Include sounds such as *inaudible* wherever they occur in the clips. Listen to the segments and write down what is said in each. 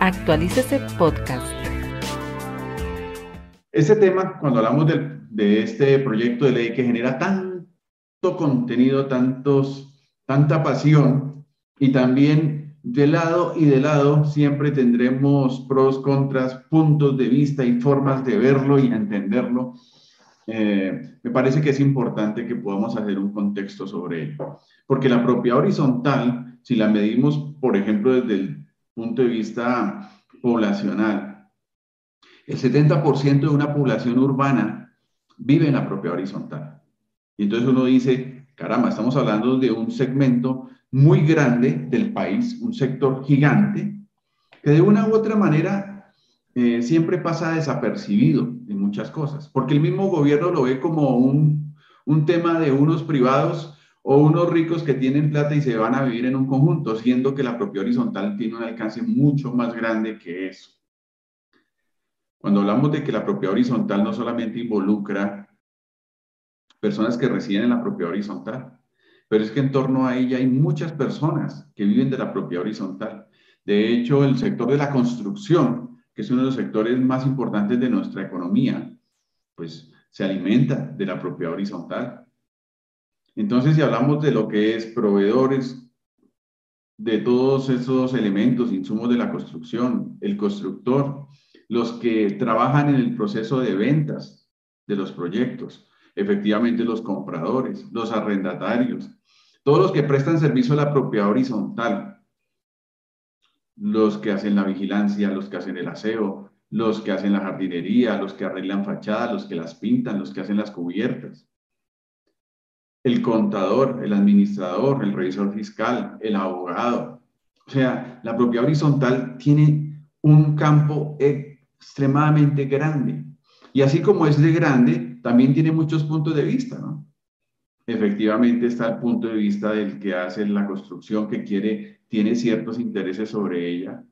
Actualícese Podcast. Este tema, cuando hablamos de, de este proyecto de ley que genera tanto contenido, tantos, tanta pasión y también de lado y de lado siempre tendremos pros, contras, puntos de vista y formas de verlo y entenderlo. Eh, me parece que es importante que podamos hacer un contexto sobre ello, porque la propiedad horizontal, si la medimos, por ejemplo, desde el punto de vista poblacional, el 70% de una población urbana vive en la propiedad horizontal. Y entonces uno dice, caramba, estamos hablando de un segmento muy grande del país, un sector gigante, que de una u otra manera eh, siempre pasa desapercibido en muchas cosas, porque el mismo gobierno lo ve como un, un tema de unos privados o unos ricos que tienen plata y se van a vivir en un conjunto, siendo que la propiedad horizontal tiene un alcance mucho más grande que eso. Cuando hablamos de que la propiedad horizontal no solamente involucra personas que residen en la propiedad horizontal, pero es que en torno a ella hay muchas personas que viven de la propiedad horizontal. De hecho, el sector de la construcción, que es uno de los sectores más importantes de nuestra economía, pues se alimenta de la propiedad horizontal. Entonces, si hablamos de lo que es proveedores de todos esos elementos, insumos de la construcción, el constructor, los que trabajan en el proceso de ventas de los proyectos, efectivamente los compradores, los arrendatarios, todos los que prestan servicio a la propiedad horizontal, los que hacen la vigilancia, los que hacen el aseo, los que hacen la jardinería, los que arreglan fachadas, los que las pintan, los que hacen las cubiertas el contador, el administrador, el revisor fiscal, el abogado. O sea, la propiedad horizontal tiene un campo extremadamente grande. Y así como es de grande, también tiene muchos puntos de vista, ¿no? Efectivamente está el punto de vista del que hace la construcción, que quiere, tiene ciertos intereses sobre ella,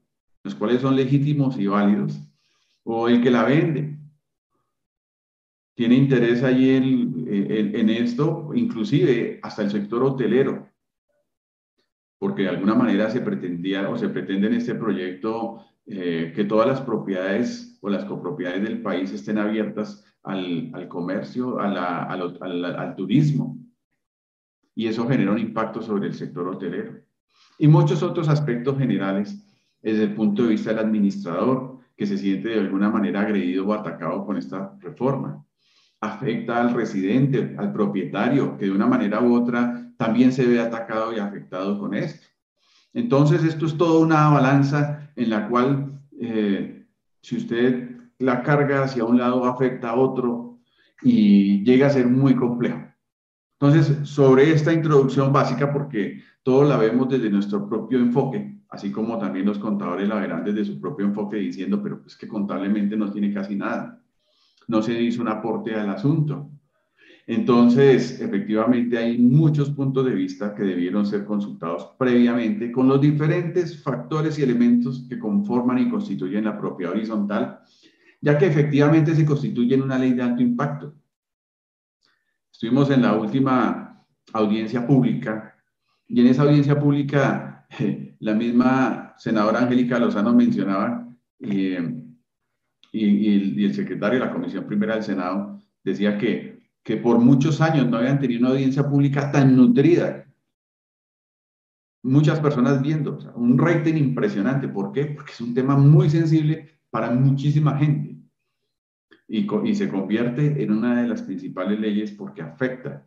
los cuales son legítimos y válidos, o el que la vende, tiene interés allí en, esto, inclusive hasta el sector hotelero, porque de alguna manera se pretendía o se pretende en este proyecto eh, que todas las propiedades o las copropiedades del país estén abiertas al, comercio, al, al turismo. Y eso genera un impacto sobre el sector hotelero. Y muchos otros aspectos generales desde el punto de vista del administrador, que se siente de alguna manera agredido o atacado con esta reforma afecta al residente, al propietario, que de una manera u otra también se ve atacado y afectado con esto. Entonces, esto es toda una balanza en la cual, eh, si usted la carga hacia un lado, afecta a otro y llega a ser muy complejo. Entonces, sobre esta introducción básica, porque todo la vemos desde nuestro propio enfoque, así como también los contadores la verán desde su propio enfoque diciendo, pero pues que contablemente no tiene casi nada no se hizo un aporte al asunto. Entonces, efectivamente, hay muchos puntos de vista que debieron ser consultados previamente con los diferentes factores y elementos que conforman y constituyen la propiedad horizontal, ya que efectivamente se constituyen una ley de alto impacto. Estuvimos en la última audiencia pública y en esa audiencia pública *laughs* la misma senadora Angélica Lozano mencionaba eh, y, el, secretario de la Comisión Primera del Senado decía que, que por muchos años no habían tenido una audiencia pública tan nutrida. Muchas personas viendo, un rating impresionante. ¿Por qué? Porque es un tema muy sensible para muchísima gente. Y, y se convierte en una de las principales leyes porque afecta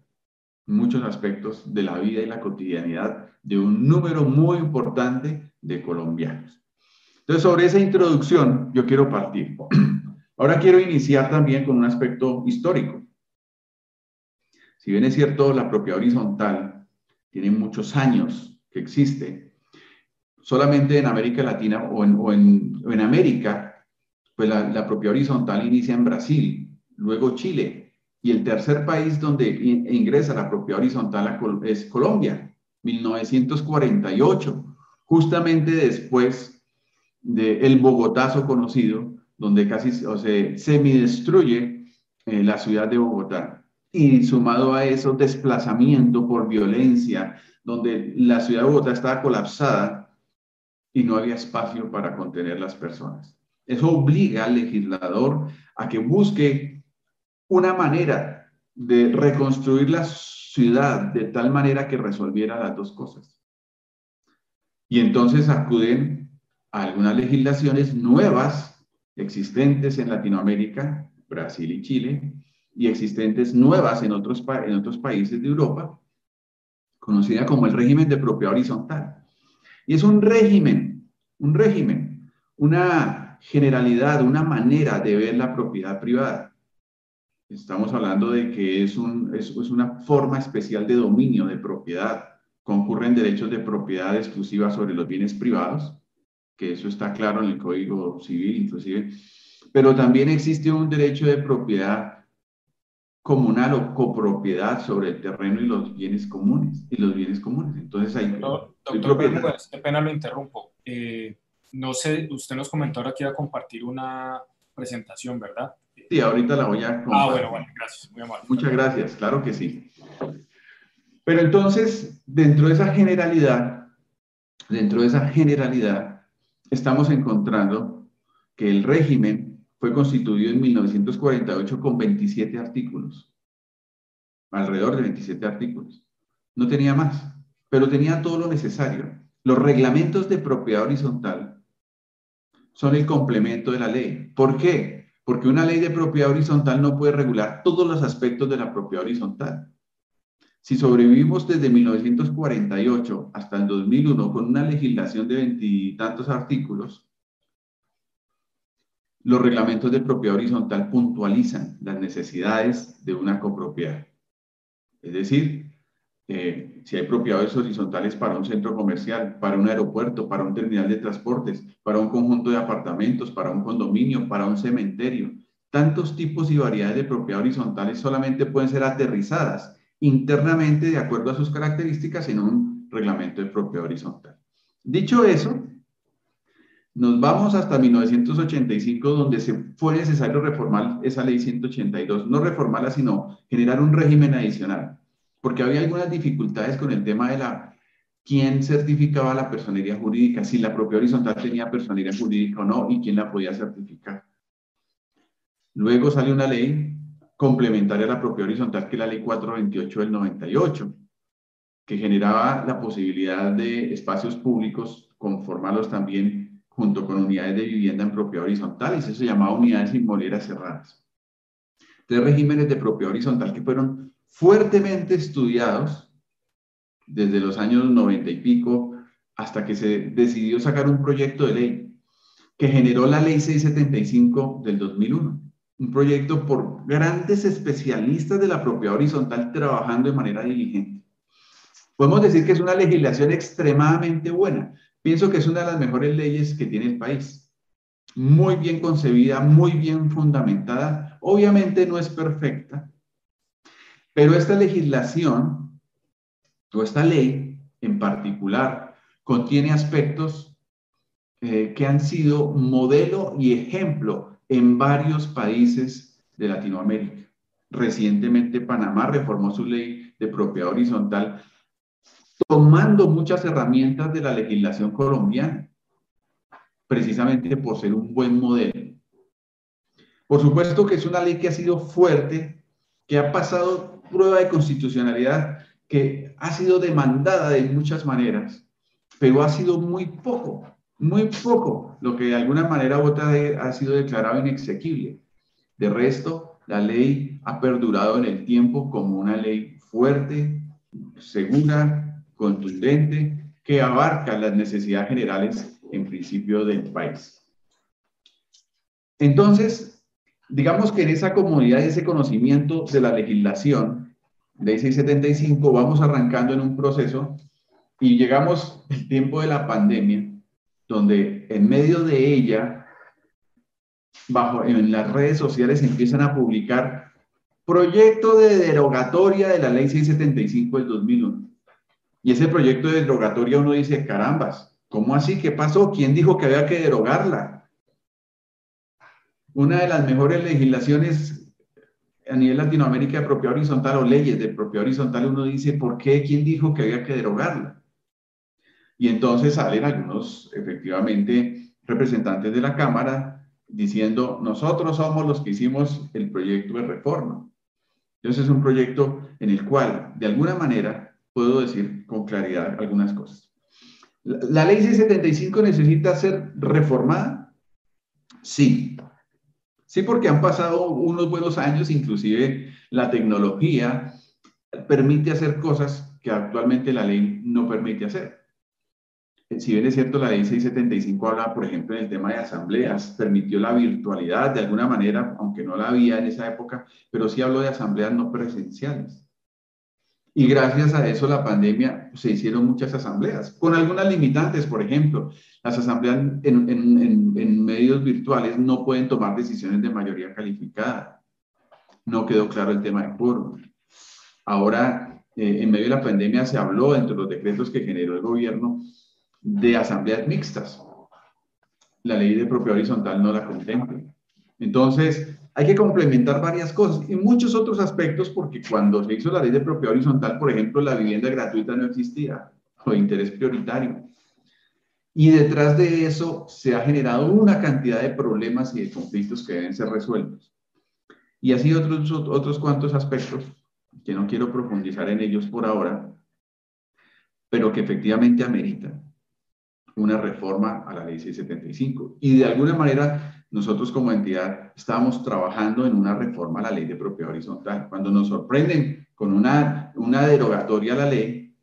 muchos aspectos de la vida y la cotidianidad de un número muy importante de colombianos. Entonces, sobre esa introducción yo quiero partir. *clears throat* Ahora quiero iniciar también con un aspecto histórico. Si bien es cierto, la propiedad horizontal tiene muchos años que existe, solamente en América Latina o en, América, pues la, la propiedad horizontal inicia en Brasil, luego Chile, y el tercer país donde ingresa la propiedad horizontal es Colombia, 1948, justamente después del Bogotazo conocido, donde casi o se semidestruye eh, la ciudad de Bogotá. Y sumado a eso, desplazamiento por violencia, donde la ciudad de Bogotá estaba colapsada y no había espacio para contener las personas. Eso obliga al legislador a que busque una manera de reconstruir la ciudad de tal manera que resolviera las dos cosas. Y entonces acuden a algunas legislaciones nuevas existentes en Latinoamérica, Brasil y Chile, y existentes nuevas en otros, en otros países de Europa, conocida como el régimen de propiedad horizontal. Y es un régimen, un régimen, una generalidad, una manera de ver la propiedad privada. Estamos hablando de que es, un, es, es una forma especial de dominio de propiedad. Concurren derechos de propiedad exclusiva sobre los bienes privados, que eso está claro en el Código Civil inclusive, pero también existe un derecho de propiedad comunal o copropiedad sobre el terreno y los bienes comunes. Y los bienes comunes. Entonces hay... doctor, pues, qué pena lo interrumpo. Eh, no sé, usted nos comentó ahora que iba a compartir una presentación, ¿verdad? Sí, ahorita la voy a compartir. Ah, bueno, bueno, gracias, muy amable. Muchas gracias, claro que sí. Pero entonces, dentro de esa generalidad, dentro de esa generalidad, estamos encontrando que el régimen fue constituido en 1948 con 27 artículos, alrededor de 27 artículos. No tenía más, pero tenía todo lo necesario. Los reglamentos de propiedad horizontal son el complemento de la ley. ¿Por qué? Porque una ley de propiedad horizontal no puede regular todos los aspectos de la propiedad horizontal. Si sobrevivimos desde 1948 hasta el 2001 con una legislación de veintitantos artículos, los reglamentos de propiedad horizontal puntualizan las necesidades de una copropiedad. Es decir, eh, si hay propiedades horizontales para un centro comercial, para un aeropuerto, para un terminal de transportes, para un conjunto de apartamentos, para un condominio, para un cementerio, tantos tipos y variedades de propiedad horizontales solamente pueden ser aterrizadas internamente de acuerdo a sus características en un reglamento de propiedad horizontal. Dicho eso, nos vamos hasta 1985, donde se fue necesario reformar esa ley 182, no reformarla, sino generar un régimen adicional, porque había algunas dificultades con el tema de la quién certificaba la personería jurídica, si la propia horizontal tenía personería jurídica o no, y quién la podía certificar. Luego sale una ley complementaria a la propia horizontal, que es la ley 428 del 98, que generaba la posibilidad de espacios públicos conformarlos también junto con unidades de vivienda en propiedad horizontal, y eso se llamaba unidades inmobiliarias cerradas. Tres regímenes de propiedad horizontal que fueron fuertemente estudiados desde los años 90 y pico hasta que se decidió sacar un proyecto de ley que generó la ley 675 del 2001. Un proyecto por grandes especialistas de la propiedad horizontal trabajando de manera diligente. Podemos decir que es una legislación extremadamente buena, Pienso que es una de las mejores leyes que tiene el país. Muy bien concebida, muy bien fundamentada. Obviamente no es perfecta, pero esta legislación o esta ley en particular contiene aspectos eh, que han sido modelo y ejemplo en varios países de Latinoamérica. Recientemente Panamá reformó su ley de propiedad horizontal tomando muchas herramientas de la legislación colombiana, precisamente por ser un buen modelo. Por supuesto que es una ley que ha sido fuerte, que ha pasado prueba de constitucionalidad, que ha sido demandada de muchas maneras, pero ha sido muy poco, muy poco lo que de alguna manera u otra ha sido declarado inexequible. De resto, la ley ha perdurado en el tiempo como una ley fuerte, segura, contundente que abarca las necesidades generales en principio del país. Entonces, digamos que en esa comodidad y ese conocimiento de la legislación, ley 675, vamos arrancando en un proceso y llegamos el tiempo de la pandemia, donde en medio de ella, bajo en las redes sociales empiezan a publicar proyecto de derogatoria de la ley 675 del 2001. Y ese proyecto de derogatoria uno dice, carambas, ¿cómo así? ¿Qué pasó? ¿Quién dijo que había que derogarla? Una de las mejores legislaciones a nivel Latinoamérica de propiedad horizontal o leyes de propiedad horizontal, uno dice, ¿por qué? ¿Quién dijo que había que derogarla? Y entonces salen algunos, efectivamente, representantes de la Cámara diciendo, nosotros somos los que hicimos el proyecto de reforma. Entonces es un proyecto en el cual, de alguna manera, puedo decir con claridad algunas cosas. ¿La ley 675 necesita ser reformada? Sí. Sí, porque han pasado unos buenos años, inclusive la tecnología permite hacer cosas que actualmente la ley no permite hacer. Si bien es cierto, la ley 675 habla, por ejemplo, en el tema de asambleas, permitió la virtualidad de alguna manera, aunque no la había en esa época, pero sí habló de asambleas no presenciales. Y gracias a eso, la pandemia, se hicieron muchas asambleas, con algunas limitantes, por ejemplo, las asambleas en, medios virtuales no pueden tomar decisiones de mayoría calificada. No quedó claro el tema de quórum. Ahora, eh, en medio de la pandemia se habló entre los decretos que generó el gobierno de asambleas mixtas. La ley de propiedad horizontal no la contempla. Entonces, hay que complementar varias cosas y muchos otros aspectos porque cuando se hizo la ley de propiedad horizontal, por ejemplo, la vivienda gratuita no existía o interés prioritario. Y detrás de eso se ha generado una cantidad de problemas y de conflictos que deben ser resueltos. Y así otros, otros cuantos aspectos que no quiero profundizar en ellos por ahora, pero que efectivamente ameritan una reforma a la ley 675. Y de alguna manera nosotros como entidad estamos trabajando en una reforma a la ley de propiedad horizontal. Cuando nos sorprenden con una, una derogatoria a la ley,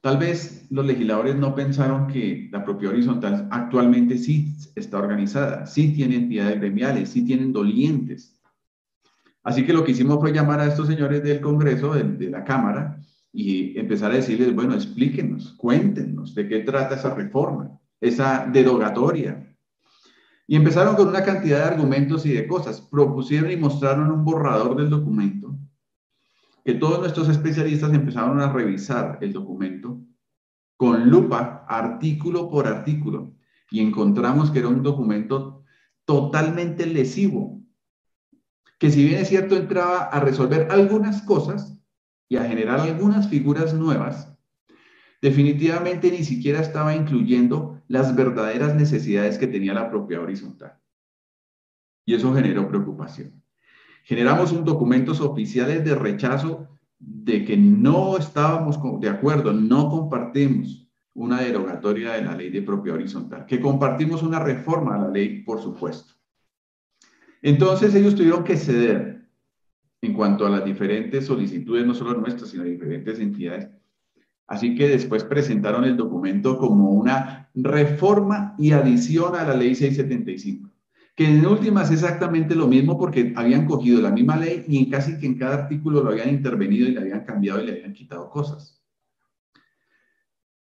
tal vez los legisladores no pensaron que la propiedad horizontal actualmente sí está organizada, sí tiene entidades gremiales, sí tienen dolientes. Así que lo que hicimos fue llamar a estos señores del Congreso, de, de la Cámara, y empezar a decirles, bueno, explíquenos, cuéntenos de qué trata esa reforma, esa derogatoria, y empezaron con una cantidad de argumentos y de cosas. Propusieron y mostraron un borrador del documento, que todos nuestros especialistas empezaron a revisar el documento con lupa, artículo por artículo, y encontramos que era un documento totalmente lesivo, que si bien es cierto entraba a resolver algunas cosas y a generar algunas figuras nuevas, definitivamente ni siquiera estaba incluyendo las verdaderas necesidades que tenía la propiedad horizontal. Y eso generó preocupación. Generamos un documentos oficiales de rechazo de que no estábamos de acuerdo, no compartimos una derogatoria de la ley de propiedad horizontal, que compartimos una reforma a la ley, por supuesto. Entonces ellos tuvieron que ceder en cuanto a las diferentes solicitudes, no solo nuestras, sino de diferentes entidades, Así que después presentaron el documento como una reforma y adición a la ley 675, que en últimas es exactamente lo mismo porque habían cogido la misma ley y en casi que en cada artículo lo habían intervenido y le habían cambiado y le habían quitado cosas.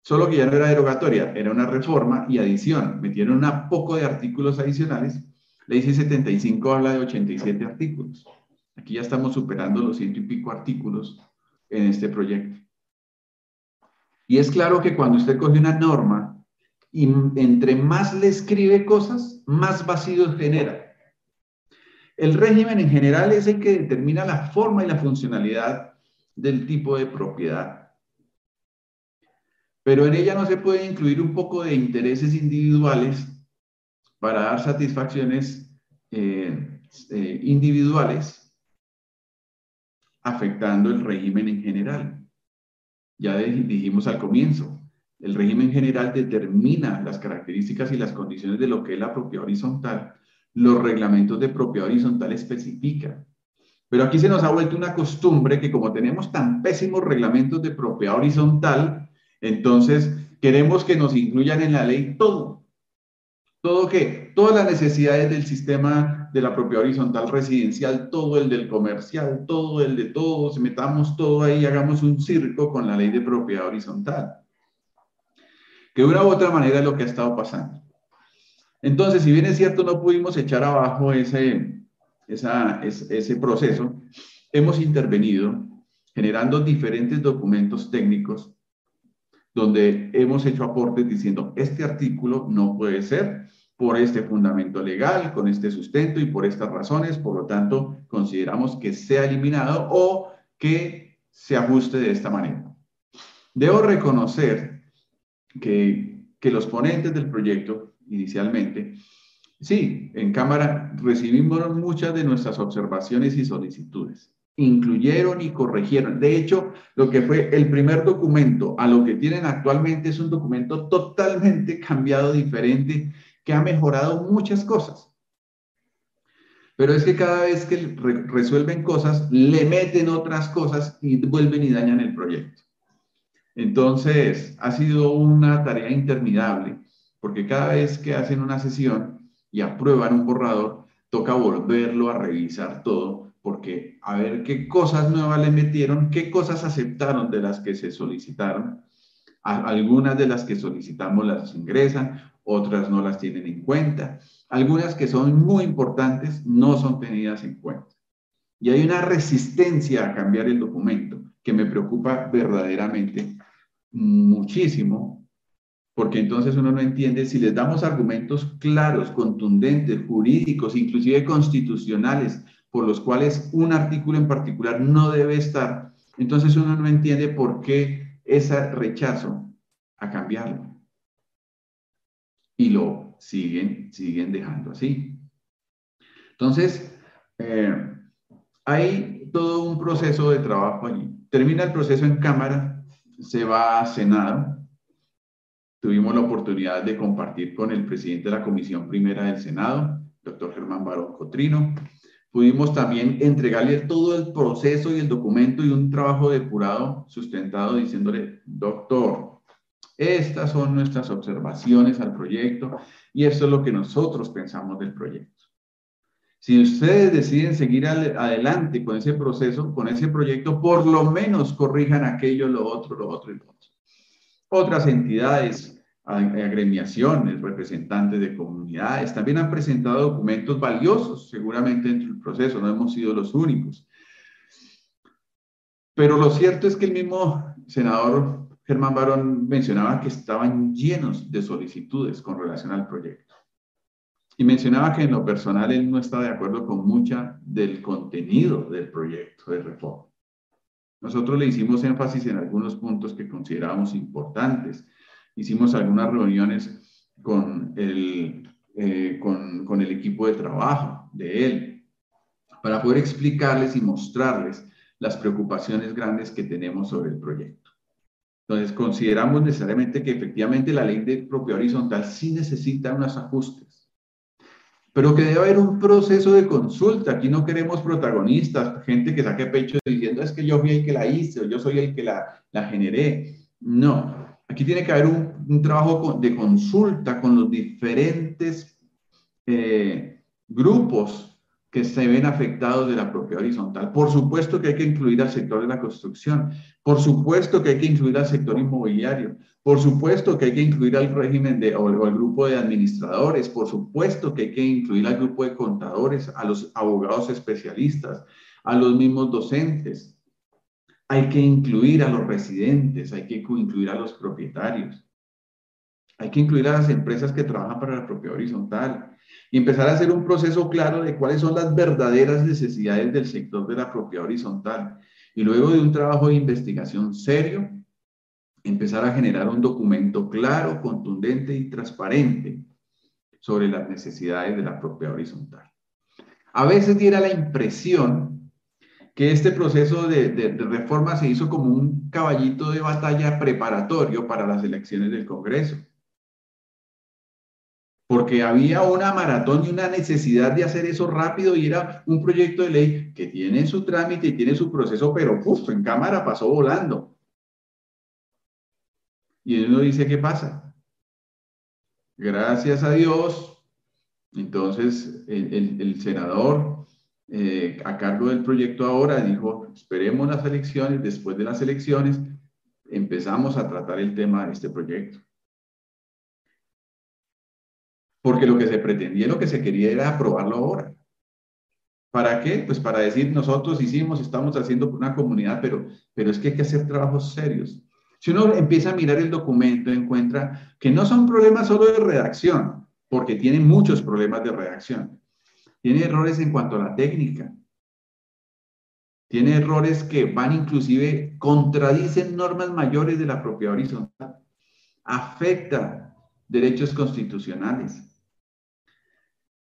Solo que ya no era derogatoria, era una reforma y adición. Metieron un poco de artículos adicionales. Ley 675 habla de 87 artículos. Aquí ya estamos superando los ciento y pico artículos en este proyecto. Y es claro que cuando usted coge una norma y entre más le escribe cosas, más vacíos genera. El régimen en general es el que determina la forma y la funcionalidad del tipo de propiedad. Pero en ella no se puede incluir un poco de intereses individuales para dar satisfacciones eh, eh, individuales, afectando el régimen en general. Ya dijimos al comienzo, el régimen general determina las características y las condiciones de lo que es la propiedad horizontal. Los reglamentos de propiedad horizontal especifican. Pero aquí se nos ha vuelto una costumbre que como tenemos tan pésimos reglamentos de propiedad horizontal, entonces queremos que nos incluyan en la ley todo. ¿Todo qué? Todas las necesidades del sistema de la propiedad horizontal residencial, todo el del comercial, todo el de todos, metamos todo ahí hagamos un circo con la ley de propiedad horizontal. Que de una u otra manera es lo que ha estado pasando. Entonces, si bien es cierto, no pudimos echar abajo ese, esa, ese proceso, hemos intervenido generando diferentes documentos técnicos donde hemos hecho aportes diciendo, este artículo no puede ser, por este fundamento legal, con este sustento y por estas razones, por lo tanto, consideramos que sea eliminado o que se ajuste de esta manera. Debo reconocer que, que los ponentes del proyecto inicialmente, sí, en Cámara recibimos muchas de nuestras observaciones y solicitudes incluyeron y corrigieron. De hecho, lo que fue el primer documento a lo que tienen actualmente es un documento totalmente cambiado, diferente, que ha mejorado muchas cosas. Pero es que cada vez que resuelven cosas, le meten otras cosas y vuelven y dañan el proyecto. Entonces, ha sido una tarea interminable, porque cada vez que hacen una sesión y aprueban un borrador, toca volverlo a revisar todo porque a ver qué cosas nuevas le metieron, qué cosas aceptaron de las que se solicitaron. Algunas de las que solicitamos las ingresan, otras no las tienen en cuenta. Algunas que son muy importantes no son tenidas en cuenta. Y hay una resistencia a cambiar el documento que me preocupa verdaderamente muchísimo, porque entonces uno no entiende si les damos argumentos claros, contundentes, jurídicos, inclusive constitucionales, por los cuales un artículo en particular no debe estar, entonces uno no entiende por qué ese rechazo a cambiarlo. Y lo siguen, siguen dejando así. Entonces, eh, hay todo un proceso de trabajo allí. Termina el proceso en Cámara, se va a Senado. Tuvimos la oportunidad de compartir con el presidente de la Comisión Primera del Senado, doctor Germán Barón Cotrino, Pudimos también entregarle todo el proceso y el documento y un trabajo depurado, sustentado, diciéndole, doctor, estas son nuestras observaciones al proyecto y esto es lo que nosotros pensamos del proyecto. Si ustedes deciden seguir adelante con ese proceso, con ese proyecto, por lo menos corrijan aquello, lo otro, lo otro y lo otro. Otras entidades agremiaciones, representantes de comunidades, también han presentado documentos valiosos, seguramente dentro del proceso, no hemos sido los únicos. Pero lo cierto es que el mismo senador Germán Barón mencionaba que estaban llenos de solicitudes con relación al proyecto. Y mencionaba que en lo personal él no está de acuerdo con mucha del contenido del proyecto de reforma. Nosotros le hicimos énfasis en algunos puntos que considerábamos importantes hicimos algunas reuniones con el, eh, con, con el equipo de trabajo de él para poder explicarles y mostrarles las preocupaciones grandes que tenemos sobre el proyecto. Entonces, consideramos necesariamente que efectivamente la ley de propiedad horizontal sí necesita unos ajustes, pero que debe haber un proceso de consulta. Aquí no queremos protagonistas, gente que saque pecho diciendo es que yo fui el que la hice o yo soy el que la, la generé. No, Aquí tiene que haber un, trabajo de consulta con los diferentes eh, grupos que se ven afectados de la propiedad horizontal. Por supuesto que hay que incluir al sector de la construcción, por supuesto que hay que incluir al sector inmobiliario, por supuesto que hay que incluir al régimen de, o al grupo de administradores, por supuesto que hay que incluir al grupo de contadores, a los abogados especialistas, a los mismos docentes, hay que incluir a los residentes, hay que incluir a los propietarios, hay que incluir a las empresas que trabajan para la propiedad horizontal y empezar a hacer un proceso claro de cuáles son las verdaderas necesidades del sector de la propiedad horizontal. Y luego de un trabajo de investigación serio, empezar a generar un documento claro, contundente y transparente sobre las necesidades de la propiedad horizontal. A veces diera la impresión que este proceso de, reforma se hizo como un caballito de batalla preparatorio para las elecciones del Congreso. Porque había una maratón y una necesidad de hacer eso rápido y era un proyecto de ley que tiene su trámite y tiene su proceso, pero justo en Cámara pasó volando. Y uno dice, ¿qué pasa? Gracias a Dios, entonces el senador eh, a cargo del proyecto ahora dijo, esperemos las elecciones, después de las elecciones empezamos a tratar el tema de este proyecto. Porque lo que se pretendía, lo que se quería era aprobarlo ahora. ¿Para qué? Pues para decir, nosotros hicimos, estamos haciendo una comunidad, pero, pero es que hay que hacer trabajos serios. Si uno empieza a mirar el documento, encuentra que no son problemas solo de redacción, porque tienen muchos problemas de redacción. Tiene errores en cuanto a la técnica. Tiene errores que van inclusive, contradicen normas mayores de la propiedad horizontal. afecta derechos constitucionales,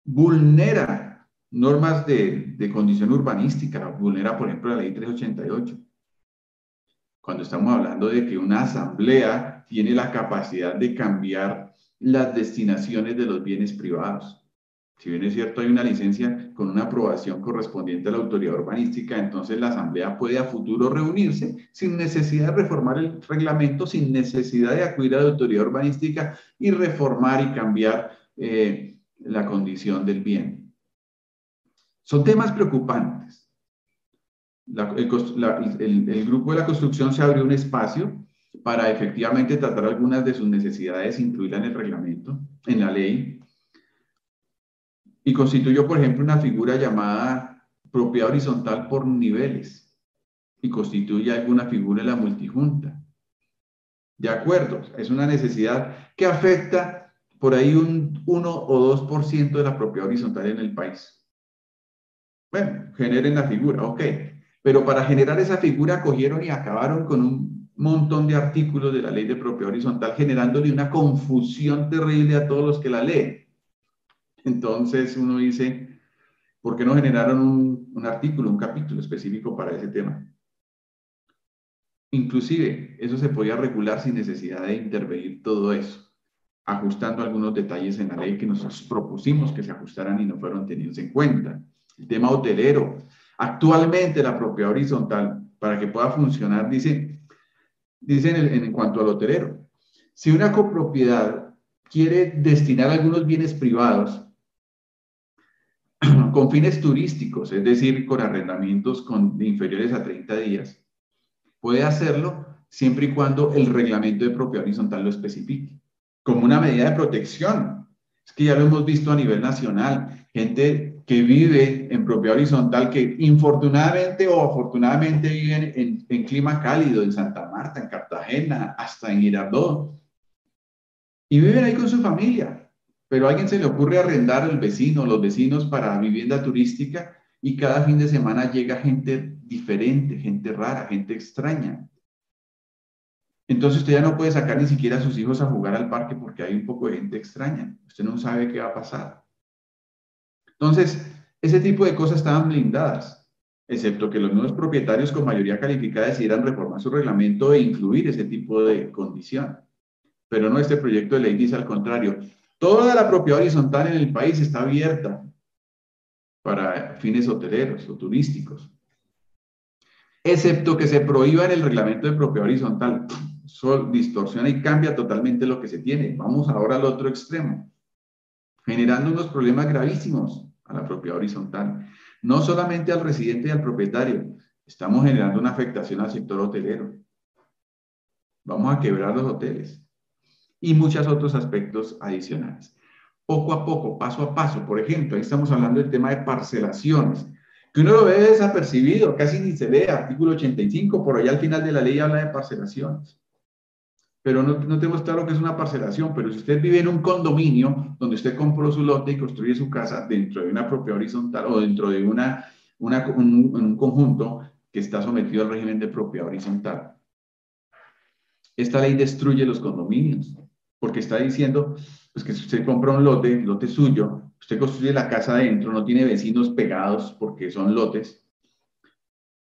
vulnera normas de, de condición urbanística, vulnera, por ejemplo, la ley 388 cuando estamos hablando de que una asamblea tiene la capacidad de cambiar las destinaciones de los bienes privados. Si bien es cierto, hay una licencia con una aprobación correspondiente a la autoridad urbanística, entonces la asamblea puede a futuro reunirse sin necesidad de reformar el reglamento, sin necesidad de acudir a la autoridad urbanística y reformar y cambiar eh, la condición del bien. Son temas preocupantes el, grupo de la construcción se abrió un espacio para efectivamente tratar algunas de sus necesidades, incluirla en el reglamento, en la ley, y constituyó, por ejemplo, una figura llamada propiedad horizontal por niveles, y constituye alguna figura en la multijunta. De acuerdo, es una necesidad que afecta por ahí un 1 o 2% de la propiedad horizontal en el país. Bueno, generen la figura, ok. Pero para generar esa figura cogieron y acabaron con un montón de artículos de la ley de propiedad horizontal, generándole una confusión terrible a todos los que la leen. Entonces uno dice, ¿por qué no generaron un, artículo, un capítulo específico para ese tema? Inclusive, eso se podía regular sin necesidad de intervenir todo eso, ajustando algunos detalles en la ley que nosotros propusimos que se ajustaran y no fueron tenidos en cuenta. El tema hotelero, Actualmente la propiedad horizontal, para que pueda funcionar, dice, dicen en, en cuanto al hotelero, si una copropiedad quiere destinar algunos bienes privados con fines turísticos, es decir, con arrendamientos con, inferiores a 30 días, puede hacerlo siempre y cuando el reglamento de propiedad horizontal lo especifique, como una medida de protección. Es que ya lo hemos visto a nivel nacional, gente que vive en propiedad horizontal, que infortunadamente o afortunadamente viven en, en, clima cálido, en Santa Marta, en Cartagena, hasta en Girardot, y viven ahí con su familia, pero a alguien se le ocurre arrendar al vecino, los vecinos para vivienda turística, y cada fin de semana llega gente diferente, gente rara, gente extraña. Entonces usted ya no puede sacar ni siquiera a sus hijos a jugar al parque porque hay un poco de gente extraña. Usted no sabe qué va a pasar. Entonces, ese tipo de cosas estaban blindadas, excepto que los nuevos propietarios con mayoría calificada decidieran reformar su reglamento e incluir ese tipo de condición. Pero no, este proyecto de ley dice al contrario, toda la propiedad horizontal en el país está abierta para fines hoteleros o turísticos, excepto que se prohíba en el reglamento de propiedad horizontal. Eso distorsiona y cambia totalmente lo que se tiene. Vamos ahora al otro extremo, generando unos problemas gravísimos a la propiedad horizontal. No solamente al residente y al propietario, estamos generando una afectación al sector hotelero. Vamos a quebrar los hoteles y muchos otros aspectos adicionales. Poco a poco, paso a paso, por ejemplo, ahí estamos hablando del tema de parcelaciones, que uno lo ve desapercibido, casi ni se ve, artículo 85, por allá al final de la ley habla de parcelaciones pero no, no tenemos claro que es una parcelación, pero si usted vive en un condominio donde usted compró su lote y construye su casa dentro de una propiedad horizontal o dentro de una, una un, un conjunto que está sometido al régimen de propiedad horizontal. Esta ley destruye los condominios, porque está diciendo pues, que si usted compra un lote, lote suyo, usted construye la casa adentro, no tiene vecinos pegados porque son lotes,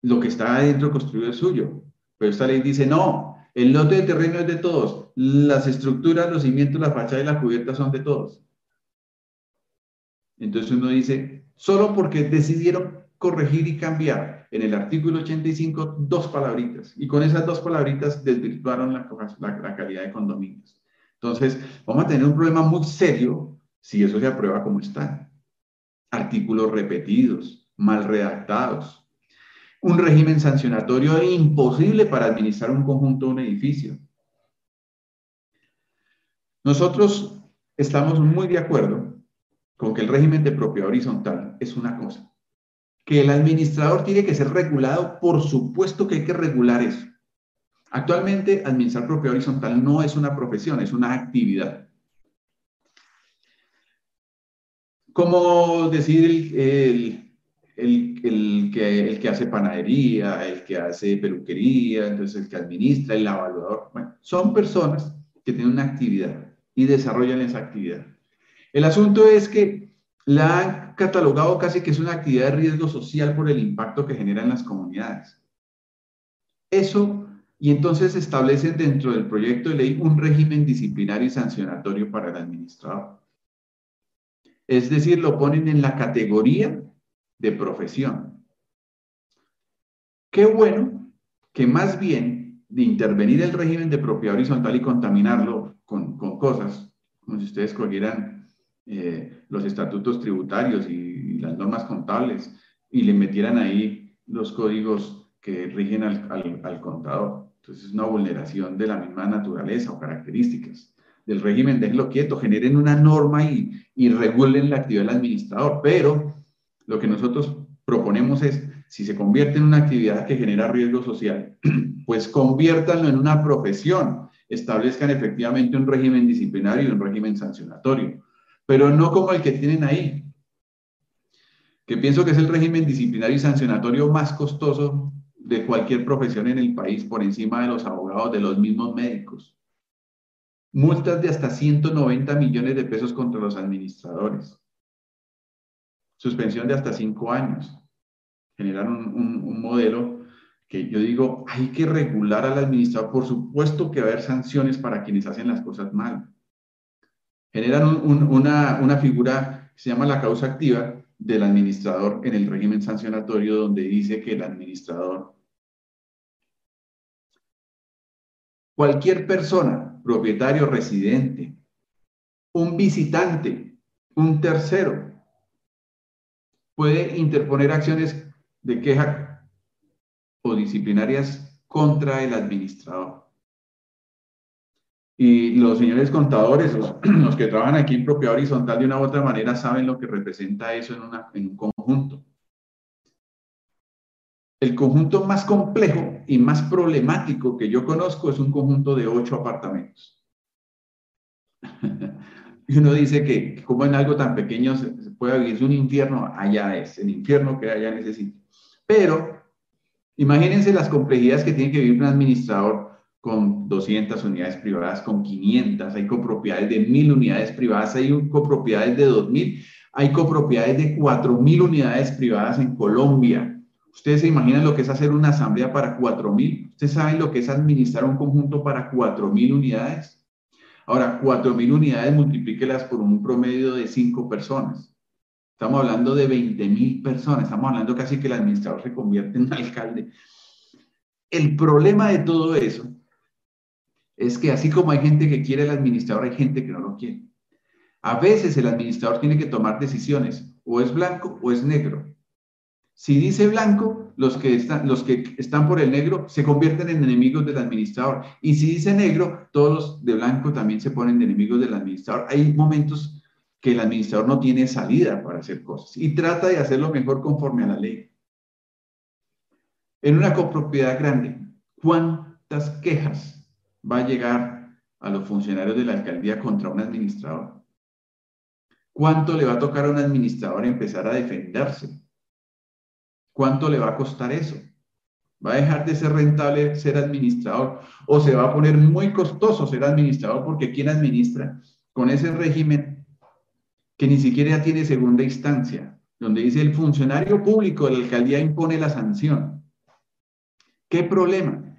lo que está adentro construido es suyo. Pero esta ley dice, no, el lote de terreno es de todos. Las estructuras, los cimientos, la fachada y la cubierta son de todos. Entonces uno dice, solo porque decidieron corregir y cambiar en el artículo 85 dos palabritas. Y con esas dos palabritas desvirtuaron la, la calidad de condominios. Entonces, vamos a tener un problema muy serio si eso se aprueba como está. Artículos repetidos, mal redactados, un régimen sancionatorio imposible para administrar un conjunto o un edificio. Nosotros estamos muy de acuerdo con que el régimen de propiedad horizontal es una cosa. Que el administrador tiene que ser regulado, por supuesto que hay que regular eso. Actualmente, administrar propiedad horizontal no es una profesión, es una actividad. Como decir el el, que, el que hace panadería, el que hace peluquería, entonces el que administra, el lavador. Bueno, son personas que tienen una actividad y desarrollan esa actividad. El asunto es que la han catalogado casi que es una actividad de riesgo social por el impacto que genera en las comunidades. Eso, y entonces establecen dentro del proyecto de ley un régimen disciplinario y sancionatorio para el administrador. Es decir, lo ponen en la categoría de profesión. Qué bueno que más bien de intervenir el régimen de propiedad horizontal y contaminarlo con, cosas, como si ustedes cogieran eh, los estatutos tributarios y, las normas contables y le metieran ahí los códigos que rigen al, al contador. Entonces es una vulneración de la misma naturaleza o características del régimen, déjenlo quieto, generen una norma y, y regulen la actividad del administrador. Pero lo que nosotros proponemos es, si se convierte en una actividad que genera riesgo social, *clears throat* pues conviértanlo en una profesión, establezcan efectivamente un régimen disciplinario y un régimen sancionatorio, pero no como el que tienen ahí, que pienso que es el régimen disciplinario y sancionatorio más costoso de cualquier profesión en el país, por encima de los abogados, de los mismos médicos multas de hasta 190 millones de pesos contra los administradores, suspensión de hasta cinco años. Generaron un, modelo que yo digo, hay que regular al administrador. Por supuesto que va a haber sanciones para quienes hacen las cosas mal. Generan una, una figura que se llama la causa activa del administrador en el régimen sancionatorio, donde dice que el administrador, cualquier persona propietario residente, un visitante, un tercero, puede interponer acciones de queja o disciplinarias contra el administrador. Y los señores contadores, *clears throat* los, que trabajan aquí en propiedad horizontal de una u otra manera, saben lo que representa eso en, un conjunto. El conjunto más complejo y más problemático que yo conozco es un conjunto de ocho apartamentos. *laughs* y uno dice que como en algo tan pequeño se, puede vivir, un infierno, allá es, el infierno que allá necesita. Pero imagínense las complejidades que tiene que vivir un administrador con 200 unidades privadas, con 500, hay copropiedades de 1000 unidades privadas, hay copropiedades de 2000, hay copropiedades de 4000 unidades privadas en Colombia. Ustedes se imaginan lo que es hacer una asamblea para 4.000. Ustedes saben lo que es administrar un conjunto para 4.000 unidades. Ahora, 4.000 unidades multiplíquelas por un promedio de 5 personas. Estamos hablando de 20.000 personas. Estamos hablando casi que el administrador se convierte en alcalde. El problema de todo eso es que así como hay gente que quiere el administrador, hay gente que no lo quiere. A veces el administrador tiene que tomar decisiones, o es blanco o es negro. Si dice blanco, los que, están, los que están por el negro se convierten en enemigos del administrador. Y si dice negro, todos los de blanco también se ponen enemigos del administrador. Hay momentos que el administrador no tiene salida para hacer cosas y trata de hacerlo mejor conforme a la ley. En una copropiedad grande, ¿cuántas quejas va a llegar a los funcionarios de la alcaldía contra un administrador? ¿Cuánto le va a tocar a un administrador empezar a defenderse? ¿Cuánto le va a costar eso? ¿Va a dejar de ser rentable ser administrador? ¿O se va a poner muy costoso ser administrador porque quien administra con ese régimen que ni siquiera tiene segunda instancia, donde dice el funcionario público de la alcaldía impone la sanción? ¿Qué problema?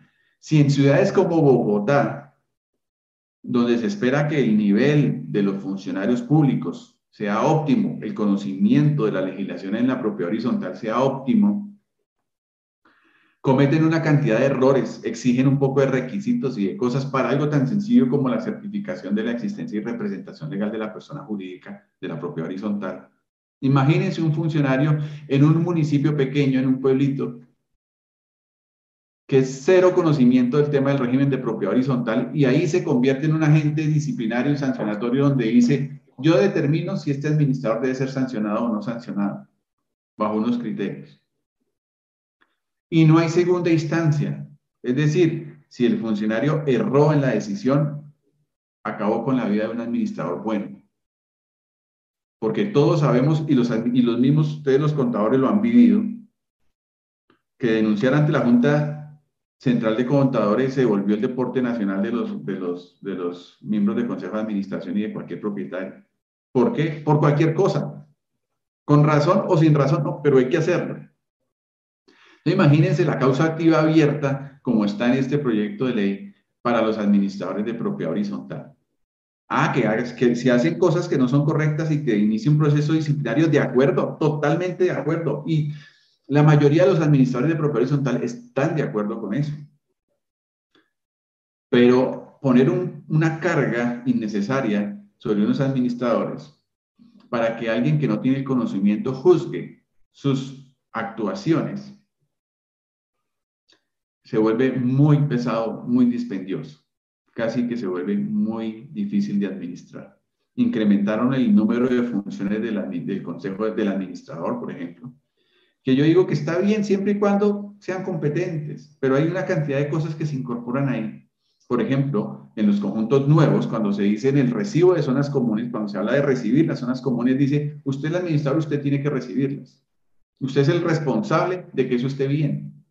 Si en ciudades como Bogotá, donde se espera que el nivel de los funcionarios públicos sea óptimo, el conocimiento de la legislación en la propia horizontal sea óptimo, cometen una cantidad de errores, exigen un poco de requisitos y de cosas para algo tan sencillo como la certificación de la existencia y representación legal de la persona jurídica de la propia horizontal. Imagínense un funcionario en un municipio pequeño, en un pueblito, que es cero conocimiento del tema del régimen de propiedad horizontal y ahí se convierte en un agente disciplinario y sancionatorio donde dice, yo determino si este administrador debe ser sancionado o no sancionado, bajo unos criterios. Y no hay segunda instancia. Es decir, si el funcionario erró en la decisión, acabó con la vida de un administrador bueno. Porque todos sabemos, y los, y los mismos ustedes los contadores lo han vivido, que denunciar ante la Junta central de contadores se volvió el deporte nacional de los, de los, de los miembros del consejo de administración y de cualquier propietario. ¿Por qué? Por cualquier cosa. Con razón o sin razón, no, pero hay que hacerlo. imagínense la causa activa abierta como está en este proyecto de ley para los administradores de propiedad horizontal. Ah, que, que si hacen cosas que no son correctas y que inicie un proceso disciplinario, de acuerdo, totalmente de acuerdo. Y la mayoría de los administradores de propiedad horizontal están de acuerdo con eso. Pero poner una carga innecesaria sobre unos administradores para que alguien que no tiene el conocimiento juzgue sus actuaciones, se vuelve muy pesado, muy dispendioso casi que se vuelve muy difícil de administrar. Incrementaron el número de funciones del consejo del administrador, por ejemplo, que yo digo que está bien siempre y cuando sean competentes, pero hay una cantidad de cosas que se incorporan ahí. Por ejemplo, en los conjuntos nuevos, cuando se dice en el recibo de zonas comunes, cuando se habla de recibir las zonas comunes, dice, usted el administrador, usted tiene que recibirlas. Usted es el responsable de que eso esté bien.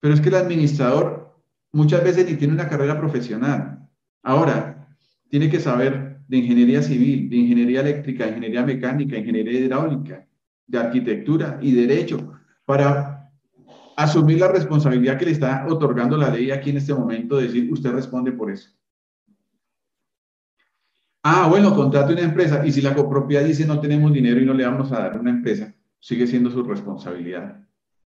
Pero es que el administrador muchas veces ni tiene una carrera profesional. Ahora, tiene que saber de ingeniería civil, de ingeniería eléctrica, de ingeniería mecánica, ingeniería hidráulica, de arquitectura y derecho, para asumir la responsabilidad que le está otorgando la ley aquí en este momento, decir, usted responde por eso. Ah, bueno, contrate una empresa y si la copropiedad dice no tenemos dinero y no le vamos a dar una empresa, sigue siendo su responsabilidad.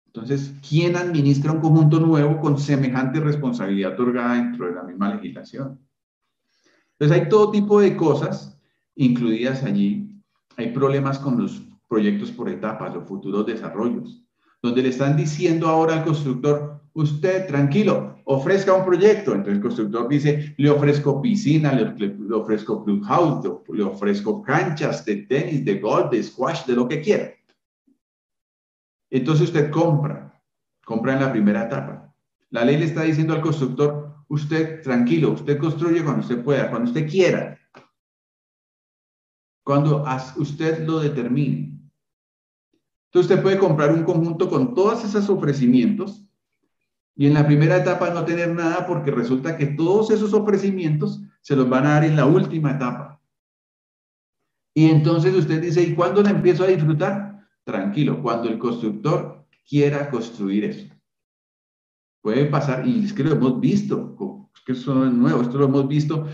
Entonces, ¿quién administra un conjunto nuevo con semejante responsabilidad otorgada dentro de la misma legislación? Entonces, hay todo tipo de cosas incluidas allí. Hay problemas con los proyectos por etapas, los futuros desarrollos, donde le están diciendo ahora al constructor, usted tranquilo, ofrezca un proyecto. Entonces el constructor dice, le ofrezco piscina, le, le ofrezco clubhouse, le, le ofrezco canchas de tenis, de golf, de squash, de lo que quiera. Entonces usted compra, compra en la primera etapa. La ley le está diciendo al constructor, usted tranquilo, usted construye cuando usted pueda, cuando usted quiera, cuando usted lo determine. Entonces usted puede comprar un conjunto con todos esos ofrecimientos y en la primera etapa no tener nada porque resulta que todos esos ofrecimientos se los van a dar en la última etapa. Y entonces usted dice, ¿y cuándo la empiezo a disfrutar? tranquilo, cuando el constructor quiera construir eso. Puede pasar, y es que lo hemos visto, es que eso es nuevo, esto lo hemos visto,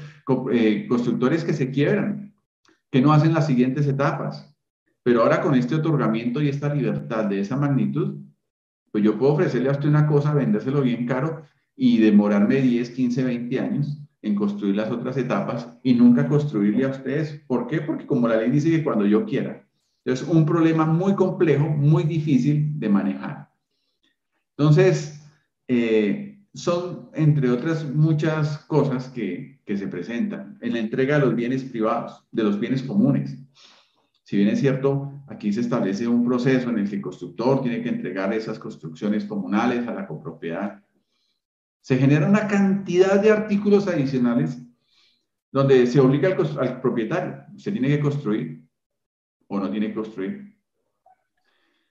eh, constructores que se quiebran, que no hacen las siguientes etapas. Pero ahora con este otorgamiento y esta libertad de esa magnitud, pues yo puedo ofrecerle a usted una cosa, vendérselo bien caro y demorarme 10, 15, 20 años en construir las otras etapas y nunca construirle a ustedes. ¿Por qué? Porque como la ley dice que cuando yo quiera, es un problema muy complejo, muy difícil de manejar. Entonces, eh, son, entre otras muchas cosas que, que se presentan en la entrega de los bienes privados, de los bienes comunes. Si bien es cierto, aquí se establece un proceso en el que el constructor tiene que entregar esas construcciones comunales a la copropiedad, se genera una cantidad de artículos adicionales donde se obliga al, propietario, se tiene que construir o no tiene que construir.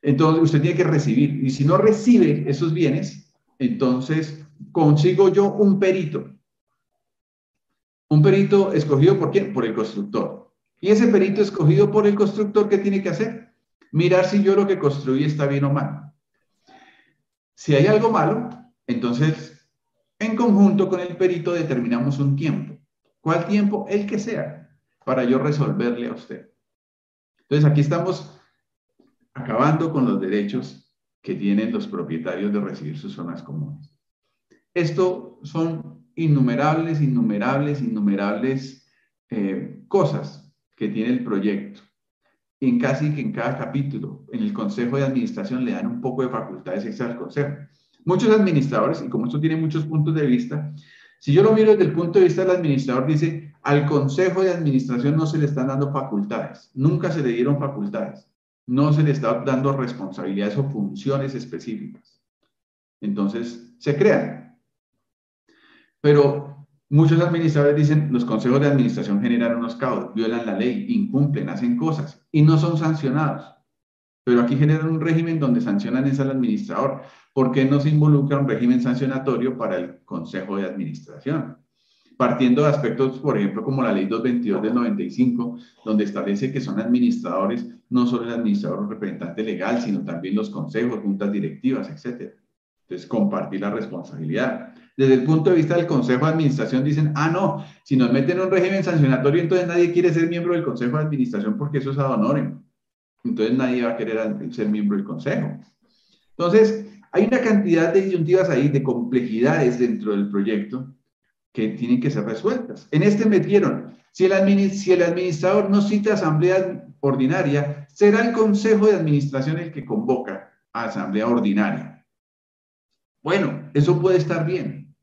Entonces usted tiene que recibir. Y si no recibe esos bienes, entonces consigo yo un perito. Un perito escogido por quién? Por el constructor. Y ese perito escogido por el constructor, ¿qué tiene que hacer? Mirar si yo lo que construí está bien o mal. Si hay algo malo, entonces en conjunto con el perito determinamos un tiempo. ¿Cuál tiempo? El que sea, para yo resolverle a usted. Entonces aquí estamos acabando con los derechos que tienen los propietarios de recibir sus zonas comunes. Esto son innumerables, innumerables, innumerables eh, cosas que tiene el proyecto. En casi que en cada capítulo, en el Consejo de Administración le dan un poco de facultades extra al Consejo. Muchos administradores, y como esto tiene muchos puntos de vista, si yo lo miro desde el punto de vista del administrador, dice, al Consejo de Administración no se le están dando facultades, nunca se le dieron facultades, no se le está dando responsabilidades o funciones específicas. Entonces, se crean. Pero muchos administradores dicen, los consejos de administración generan unos caos, violan la ley, incumplen, hacen cosas y no son sancionados. pero aquí generan un régimen donde sancionan es al administrador. ¿Por qué no se involucra un régimen sancionatorio para el Consejo de Administración? Partiendo de aspectos, por ejemplo, como la Ley 222 del 95, donde establece que son administradores no solo el administrador representante legal, sino también los consejos, juntas directivas, etc. Entonces, compartir la responsabilidad. Desde el punto de vista del Consejo de Administración, dicen, ah, no, si nos meten en un régimen sancionatorio, entonces nadie quiere ser miembro del Consejo de Administración porque eso es ad honorem. Entonces nadie va a querer ser miembro del Consejo. Entonces, hay una cantidad de disyuntivas ahí, de complejidades dentro del proyecto que tienen que ser resueltas. En este metieron, si el, si el administrador no cita asamblea ordinaria, será el Consejo de Administración el que convoca a asamblea ordinaria. Bueno, eso puede estar bien,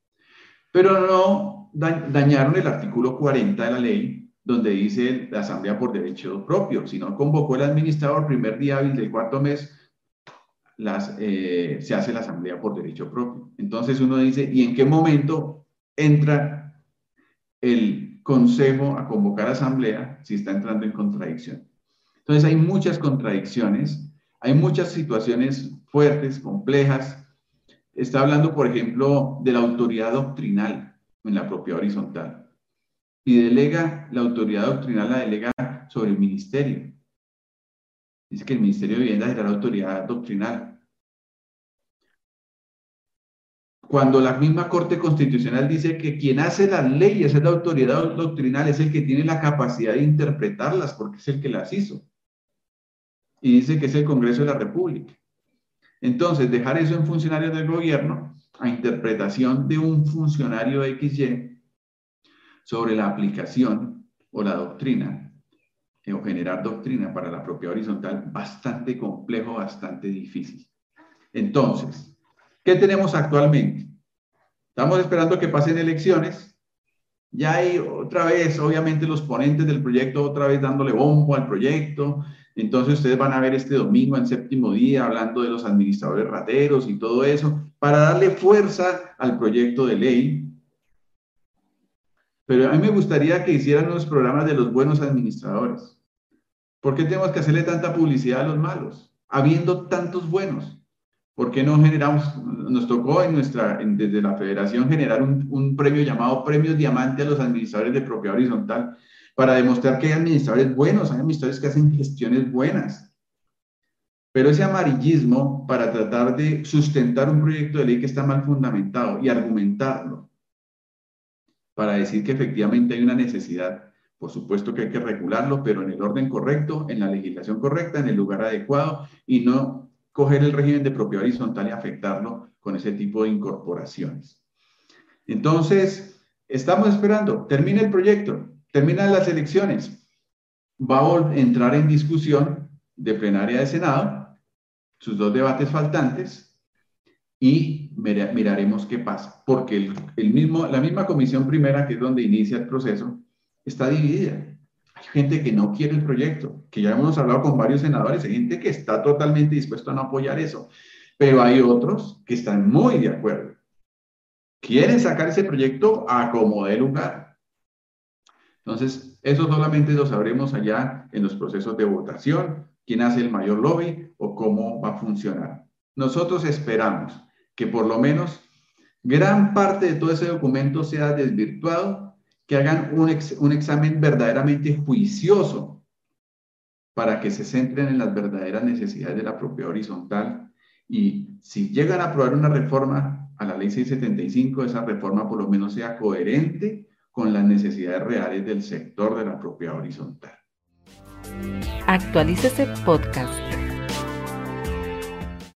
pero no dañaron el artículo 40 de la ley, donde dice la asamblea por derecho propio. Si no convocó el administrador primer día hábil del cuarto mes, eh, se hace la asamblea por derecho propio. Entonces uno dice, ¿y en qué momento entra el consejo a convocar asamblea si está entrando en contradicción? Entonces hay muchas contradicciones, hay muchas situaciones fuertes, complejas, Está hablando, por ejemplo, de la autoridad doctrinal en la propia horizontal. Y delega, la autoridad doctrinal la delega sobre el ministerio. Dice que el Ministerio de Vivienda será la autoridad doctrinal. Cuando la misma Corte Constitucional dice que quien hace las leyes es la autoridad doctrinal, es el que tiene la capacidad de interpretarlas, porque es el que las hizo. Y dice que es el Congreso de la República. Entonces, dejar eso en funcionarios del gobierno a interpretación de un funcionario XY sobre la aplicación o la doctrina eh, o generar doctrina para la propia horizontal, bastante complejo, bastante difícil. Entonces, ¿qué tenemos actualmente? Estamos esperando que pasen elecciones. Ya hay otra vez, obviamente, los ponentes del proyecto, otra vez dándole bombo al proyecto, entonces ustedes van a ver este domingo en séptimo día hablando de los administradores rateros y todo eso, para darle fuerza al proyecto de ley. Pero a mí me gustaría que hicieran los programas de los buenos administradores. ¿Por qué tenemos que hacerle tanta publicidad a los malos? Habiendo tantos buenos. ¿Por qué no generamos, nos tocó en nuestra, desde la federación generar un, un premio llamado Premio Diamante a los administradores de propiedad horizontal? Para demostrar que hay administradores buenos, hay administradores que hacen gestiones buenas. Pero ese amarillismo para tratar de sustentar un proyecto de ley que está mal fundamentado y argumentarlo, para decir que efectivamente hay una necesidad, por supuesto que hay que regularlo, pero en el orden correcto, en la legislación correcta, en el lugar adecuado y no coger el régimen de propiedad horizontal y afectarlo con ese tipo de incorporaciones. Entonces, estamos esperando, termina el proyecto, Terminan las elecciones. Va a entrar en discusión de plenaria de Senado, sus dos debates faltantes, y miraremos qué pasa, porque el, mismo, la misma comisión primera, que es donde inicia el proceso, está dividida. Hay gente que no quiere el proyecto, que ya hemos hablado con varios senadores, hay gente que está totalmente dispuesto a no apoyar eso, pero hay otros que están muy de acuerdo. Quieren sacar ese proyecto a como dé lugar. Entonces, eso solamente lo sabremos allá en los procesos de votación, quién hace el mayor lobby o cómo va a funcionar. Nosotros esperamos que por lo menos gran parte de todo ese documento sea desvirtuado, que hagan un, examen verdaderamente juicioso para que se centren en las verdaderas necesidades de la propiedad horizontal y si llegan a aprobar una reforma a la ley 675, esa reforma por lo menos sea coherente con las necesidades reales del sector de la propiedad horizontal. Actualícese podcast.